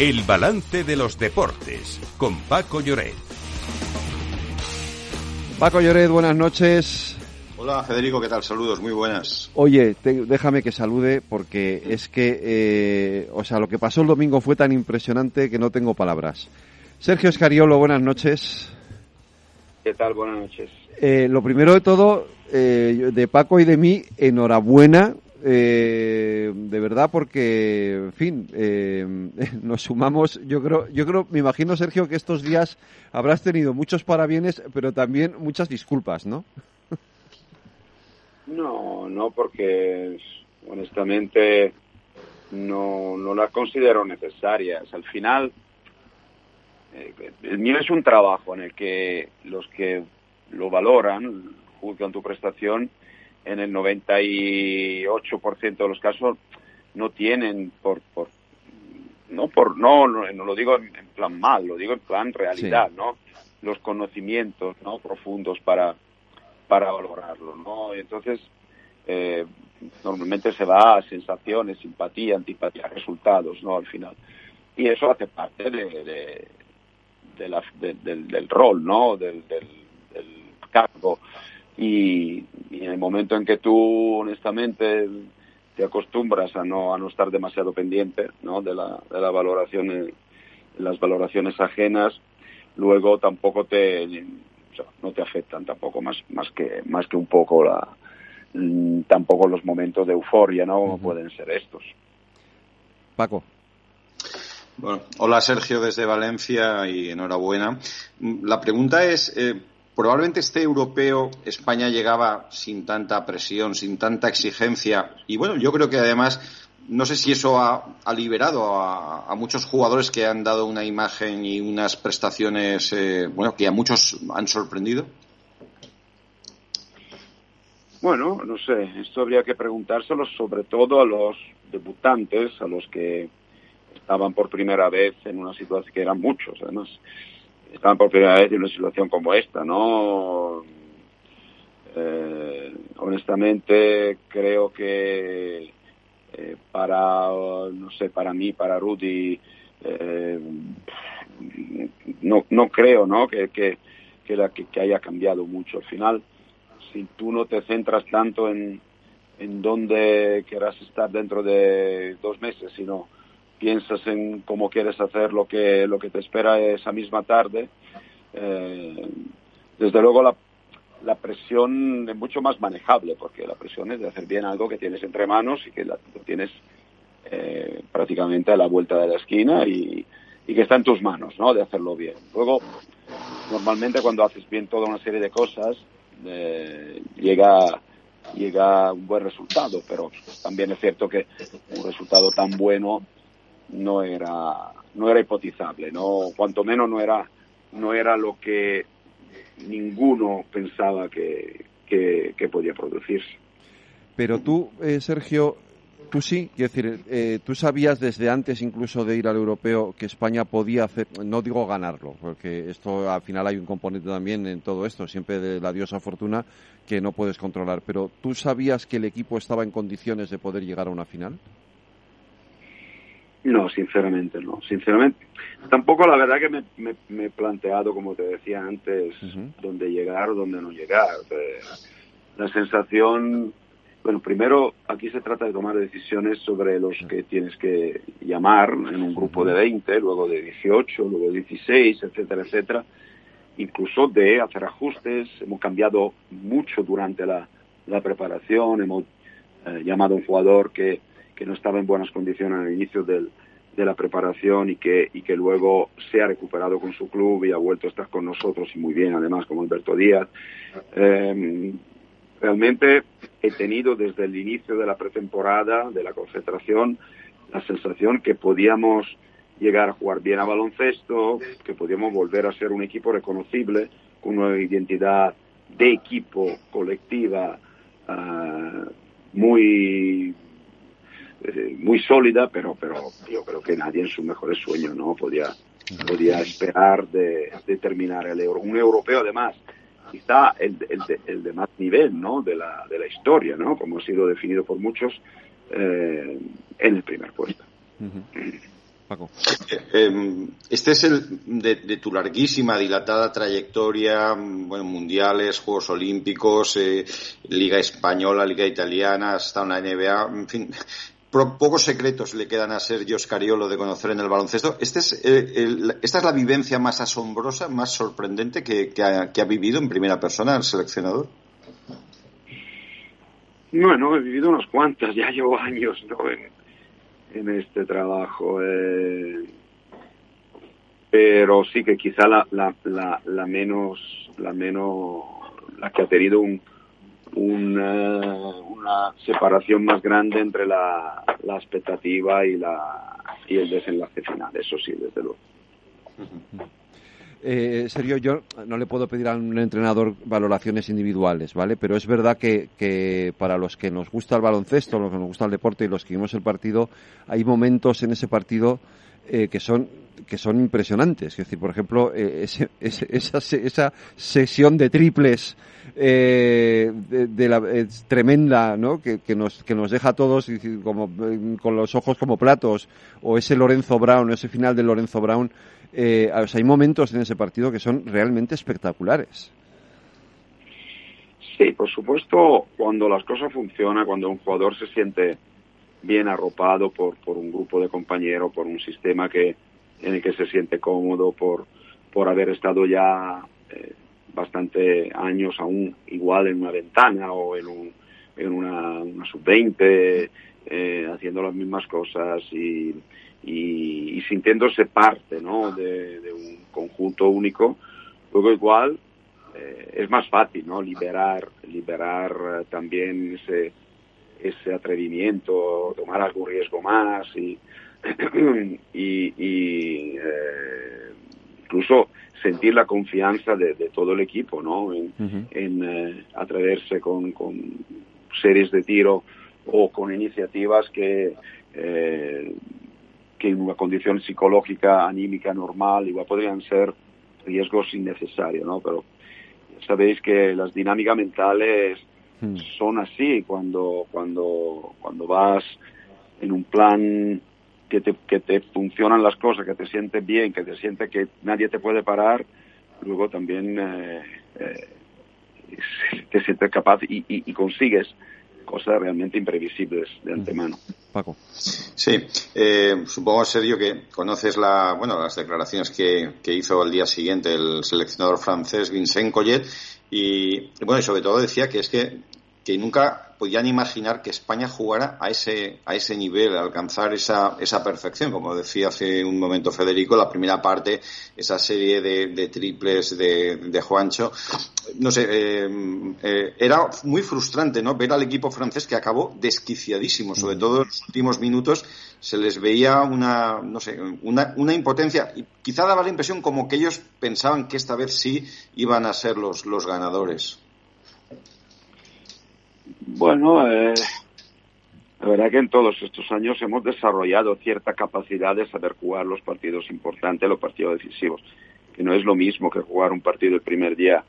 El balance de los deportes con Paco Lloret. Paco Lloret, buenas noches. Hola Federico, ¿qué tal? Saludos, muy buenas. Oye, déjame que salude porque es que, eh, o sea, lo que pasó el domingo fue tan impresionante que no tengo palabras. Sergio Escariolo, buenas noches. ¿Qué tal? Buenas noches. Eh, lo primero de todo, eh, de Paco y de mí, enhorabuena eh, de verdad porque, en fin, eh, nos sumamos. Yo creo, yo creo, me imagino Sergio que estos días habrás tenido muchos parabienes, pero también muchas disculpas, ¿no? No, no, porque honestamente no, no las considero necesarias. Al final, eh, el mío es un trabajo en el que los que lo valoran, juzgan tu prestación, en el 98% de los casos no tienen por, por no por no, no, lo digo en, plan mal, lo digo en plan realidad, ¿no? Los conocimientos, ¿no? profundos para para valorarlo, ¿no? entonces eh, normalmente se va a sensaciones, simpatía, antipatía, resultados, ¿no? Al final. Y eso hace parte de, de, la, del, del, rol, ¿no? Del, del, del cargo y, en el momento en que tú honestamente te acostumbras a no a no estar demasiado pendiente ¿no? de la de la valoración de las valoraciones ajenas luego tampoco te no te afectan tampoco más más que más que un poco la mm, tampoco los momentos de euforia no como pueden ser estos Paco bueno, hola Sergio desde Valencia y enhorabuena. La pregunta es, eh, probablemente este europeo España llegaba sin tanta presión, sin tanta exigencia. Y bueno, yo creo que además, no sé si eso ha, liberado a, muchos jugadores que han dado una imagen y unas prestaciones, eh, bueno, que a muchos han sorprendido. Bueno, no sé, esto habría que preguntárselo sobre todo a los debutantes, a los que estaban por primera vez en una situación que eran muchos, además estaban por primera vez en una situación como esta, ¿no? Eh, honestamente creo que eh, para, no sé, para mí, para Rudy, eh, no, no creo, ¿no? Que, que, que, la, que, haya cambiado mucho. Al final, si tú no te centras tanto en, en dónde querrás estar dentro de dos meses, sino piensas en cómo quieres hacer lo que, lo que te espera esa misma tarde, eh, desde luego la, la presión es mucho más manejable, porque la presión es de hacer bien algo que tienes entre manos y que lo tienes eh, prácticamente a la vuelta de la esquina y, y que está en tus manos, ¿no? De hacerlo bien. Luego, normalmente cuando haces bien toda una serie de cosas, eh, llega llega un buen resultado, pero también es cierto que un resultado tan bueno no era no era hipotizable, no cuanto menos no era no era lo que ninguno pensaba que, que, podía producirse. Pero tú, eh, Sergio, tú sí, quiero decir, eh, tú sabías desde antes incluso de ir al europeo que España podía hacer, no digo ganarlo, porque esto al final hay un componente también en todo esto, siempre de la diosa fortuna que no puedes controlar, pero tú sabías que el equipo estaba en condiciones de poder llegar a una final? No, sinceramente no. Sinceramente, tampoco la verdad que me, he planteado, como te decía antes, dónde llegar o dónde no llegar. La sensación, bueno, primero aquí se trata de tomar decisiones sobre los que tienes que llamar en un grupo de 20, luego de 18, luego de 16, etcétera, etcétera. Incluso de hacer ajustes. Hemos cambiado mucho durante la, preparación. Hemos eh, llamado a un jugador que que no estaba en buenas condiciones al inicio del, de la preparación y que, y que luego se ha recuperado con su club y ha vuelto a estar con nosotros y muy bien además como Alberto Díaz. Eh, realmente he tenido desde el inicio de la pretemporada, de la concentración, la sensación que podíamos llegar a jugar bien a baloncesto, que podíamos volver a ser un equipo reconocible, con una identidad de equipo colectiva uh, muy eh, muy sólida, pero, pero yo creo que nadie en sus mejores sueños no podía, podía esperar de, terminar el euro. Un europeo además, quizá el, el, de, el de más nivel ¿no? de, la, de la historia, ¿no? como ha sido definido por muchos, eh, en el primer puesto. Paco. Eh, em, este es el de, tu larguísima, dilatada trayectoria, bueno, mundiales, Juegos Olímpicos, eh, Liga Española, Liga Italiana, hasta una NBA, en fin, pocos secretos le quedan a Sergio Scariolo de conocer en el baloncesto. Este es, eh, ¿Esta es la vivencia más asombrosa, más sorprendente que, ha, vivido en primera persona el seleccionador? Bueno, he vivido unas cuantas, ya llevo años en, este trabajo. Eh, pero sí que quizá la menos, la menos, la que ha tenido un, una, separación más grande entre la, expectativa y, la, y el desenlace final, eso sí, desde luego. Eh, Sergio, yo no le puedo pedir a un entrenador valoraciones individuales, ¿vale? Pero es verdad que, que, para los que nos gusta el baloncesto, los que nos gusta el deporte y los que vimos el partido, hay momentos en ese partido eh, que son que son impresionantes. Es decir, por ejemplo, eh, esa, esa, sesión de triples eh, de, la, tremenda, ¿no? Que, nos, que nos deja a todos como, con los ojos como platos, o ese Lorenzo Brown, ese final de Lorenzo Brown. Eh, hay momentos en ese partido que son realmente espectaculares. Sí, por supuesto, cuando las cosas funcionan, cuando un jugador se siente bien arropado por, por un grupo de compañeros, por un sistema que, en el que se siente cómodo, por, por haber estado ya eh, bastante años aún igual en una ventana o en, un, en una, una sub-20, eh, haciendo las mismas cosas y, y, sintiéndose parte ¿no? de, un conjunto único, luego igual eh, es más fácil ¿no? liberar, liberar también ese ese atrevimiento, tomar algún riesgo más y, y, eh, incluso sentir la confianza de, todo el equipo, ¿no? En, eh, atreverse con, series de tiro o con iniciativas que, eh, que en una condición psicológica, anímica normal, igual podrían ser riesgos innecesarios, ¿no? Pero sabéis que las dinámicas mentales Son así cuando, cuando, cuando vas en un plan que te, que te funcionan las cosas, que te sientes bien, que te sientes que nadie te puede parar, luego también eh, eh, te sientes capaz y, y, consigues cosas realmente imprevisibles de hmm. antemano. Paco. Sí, eh, supongo, Sergio, que conoces la, bueno, las declaraciones que, que hizo al día siguiente el seleccionador francés Vincent Collet y, bueno, y sobre todo decía que es que, que nunca podían imaginar que España jugara a ese, a ese nivel, a alcanzar esa, esa perfección. Como decía hace un momento Federico, la primera parte, esa serie de, triples de, de, Juancho, no sé, eh, eh, era muy frustrante, ¿no? Ver al equipo francés que acabó desquiciadísimo, sobre todo en los últimos minutos se les veía una, no sé, una, una impotencia y quizá daba la impresión como que ellos pensaban que esta vez sí iban a ser los, los ganadores. Bueno, eh, la verdad que en todos estos años hemos desarrollado cierta capacidad de saber jugar los partidos importantes, los partidos decisivos, que no es lo mismo que jugar un partido el primer día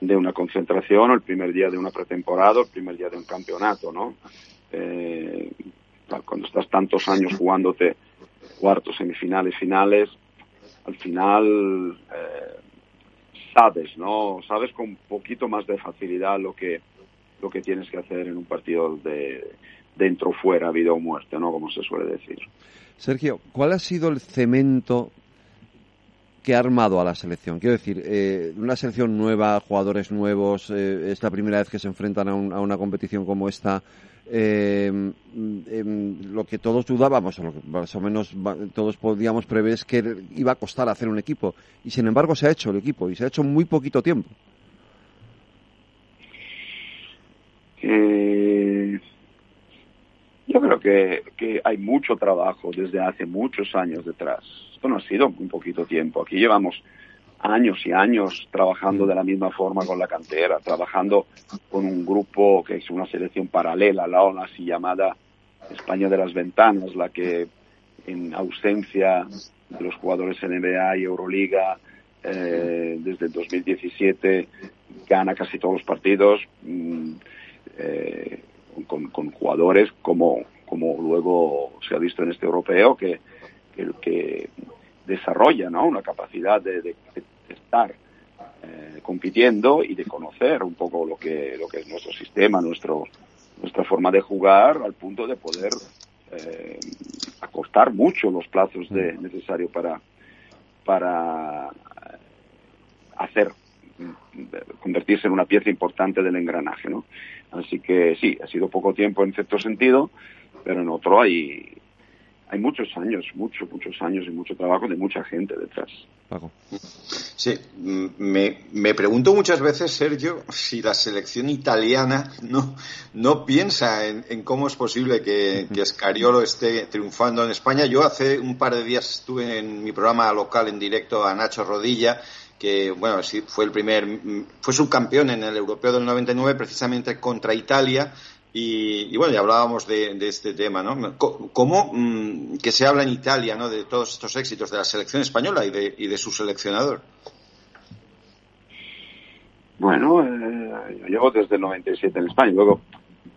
de una concentración o el primer día de una pretemporada o el primer día de un campeonato, ¿no? Eh, cuando estás tantos años jugándote cuartos, semifinales, finales, al final eh, sabes, ¿no? Sabes con un poquito más de facilidad lo que lo que tienes que hacer en un partido de dentro fuera, vida o muerte, ¿no? Como se suele decir. Sergio, ¿cuál ha sido el cemento que ha armado a la selección? Quiero decir, eh, una selección nueva, jugadores nuevos, eh, es la primera vez que se enfrentan a, una competición como esta. Eh, em, lo que todos dudábamos, o lo que más o menos todos podíamos prever es que iba a costar hacer un equipo. Y sin embargo se ha hecho el equipo y se ha hecho muy poquito tiempo. Eh, yo creo que, que hay mucho trabajo desde hace muchos años detrás. Esto no ha sido un poquito tiempo. Aquí llevamos años y años trabajando de la misma forma con la cantera, trabajando con un grupo que es una selección paralela, la ONA así llamada España de las Ventanas, la que en ausencia de los jugadores NBA y Euroliga eh, desde el 2017 gana casi todos los partidos. Mm, eh, con, jugadores como, como luego se ha visto en este europeo, que, el que desarrolla ¿no? una capacidad de, estar eh, compitiendo y de conocer un poco lo que, lo que es nuestro sistema, nuestro, nuestra forma de jugar, al punto de poder eh, acortar mucho los plazos de, mm. necesarios para, para hacer convertirse en una pieza importante del engranaje, ¿no? Así que sí, ha sido poco tiempo en cierto sentido, pero en otro hay, hay muchos años, muchos, muchos años y mucho trabajo de mucha gente detrás. Sí, me, me, pregunto muchas veces, Sergio, si la selección italiana no, no piensa en, cómo es posible que, que, Scariolo esté triunfando en España. Yo hace un par de días estuve en mi programa local en directo a Nacho Rodilla que bueno, sí, fue el primer, fue subcampeón en el europeo del 99 precisamente contra Italia y, bueno, ya hablábamos de, este tema, ¿no? ¿Cómo mm, que se habla en Italia, ¿no? De todos estos éxitos de la selección española y de, y de su seleccionador. Bueno, eh, yo llevo desde el 97 en España, luego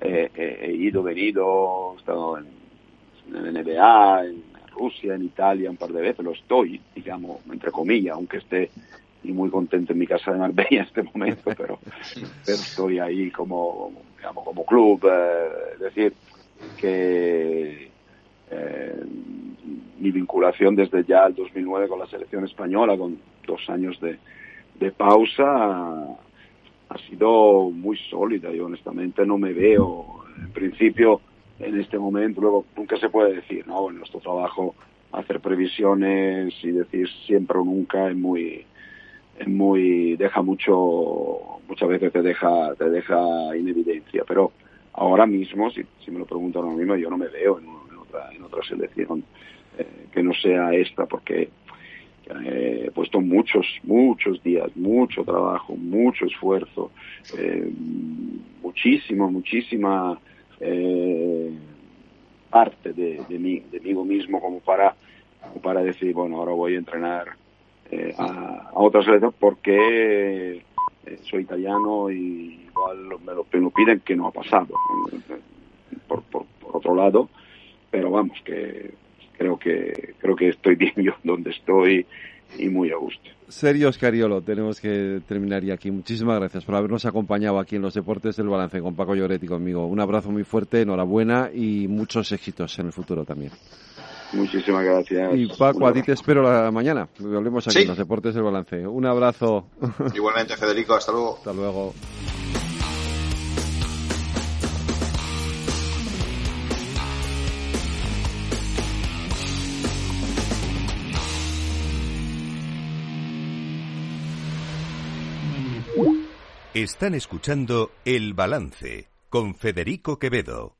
eh, he ido, venido, he estado en, en NBA, en Rusia, en Italia un par de veces, lo estoy, digamos, entre comillas, aunque esté y muy contento en mi casa de Marbella en este momento, pero, estoy ahí como, digamos, como club. Eh, es decir, que eh, mi vinculación desde ya el 2009 con la selección española, con dos años de, de pausa, ha sido muy sólida. Yo honestamente no me veo, en principio, en este momento, luego nunca se puede decir, ¿no? En nuestro trabajo hacer previsiones y decir siempre o nunca es muy es muy deja mucho muchas veces te deja te deja en evidencia. Pero ahora mismo si, si me lo preguntan ahora mismo yo no me veo en, otra en otra selección eh, que no sea esta porque eh, he puesto muchos muchos días mucho trabajo mucho esfuerzo eh, muchísimo muchísima parte de, de mí de mí mismo como para como para decir bueno ahora voy a entrenar eh, a, a, otra selección porque eh, soy italiano y igual me lo, piden que no ha pasado por, por, otro lado pero vamos que creo que creo que estoy bien yo donde estoy y muy a gusto. Sergio Scariolo, tenemos que terminar ya aquí. Muchísimas gracias por habernos acompañado aquí en los Deportes del Balance con Paco Lloretti conmigo. Un abrazo muy fuerte, enhorabuena y muchos éxitos en el futuro también. Muchísimas gracias. Y Paco, a ti te espero la mañana. Volvemos aquí en los Deportes del Balance. Un abrazo. Igualmente, Federico. Hasta luego. Hasta luego. Están escuchando El Balance con Federico Quevedo.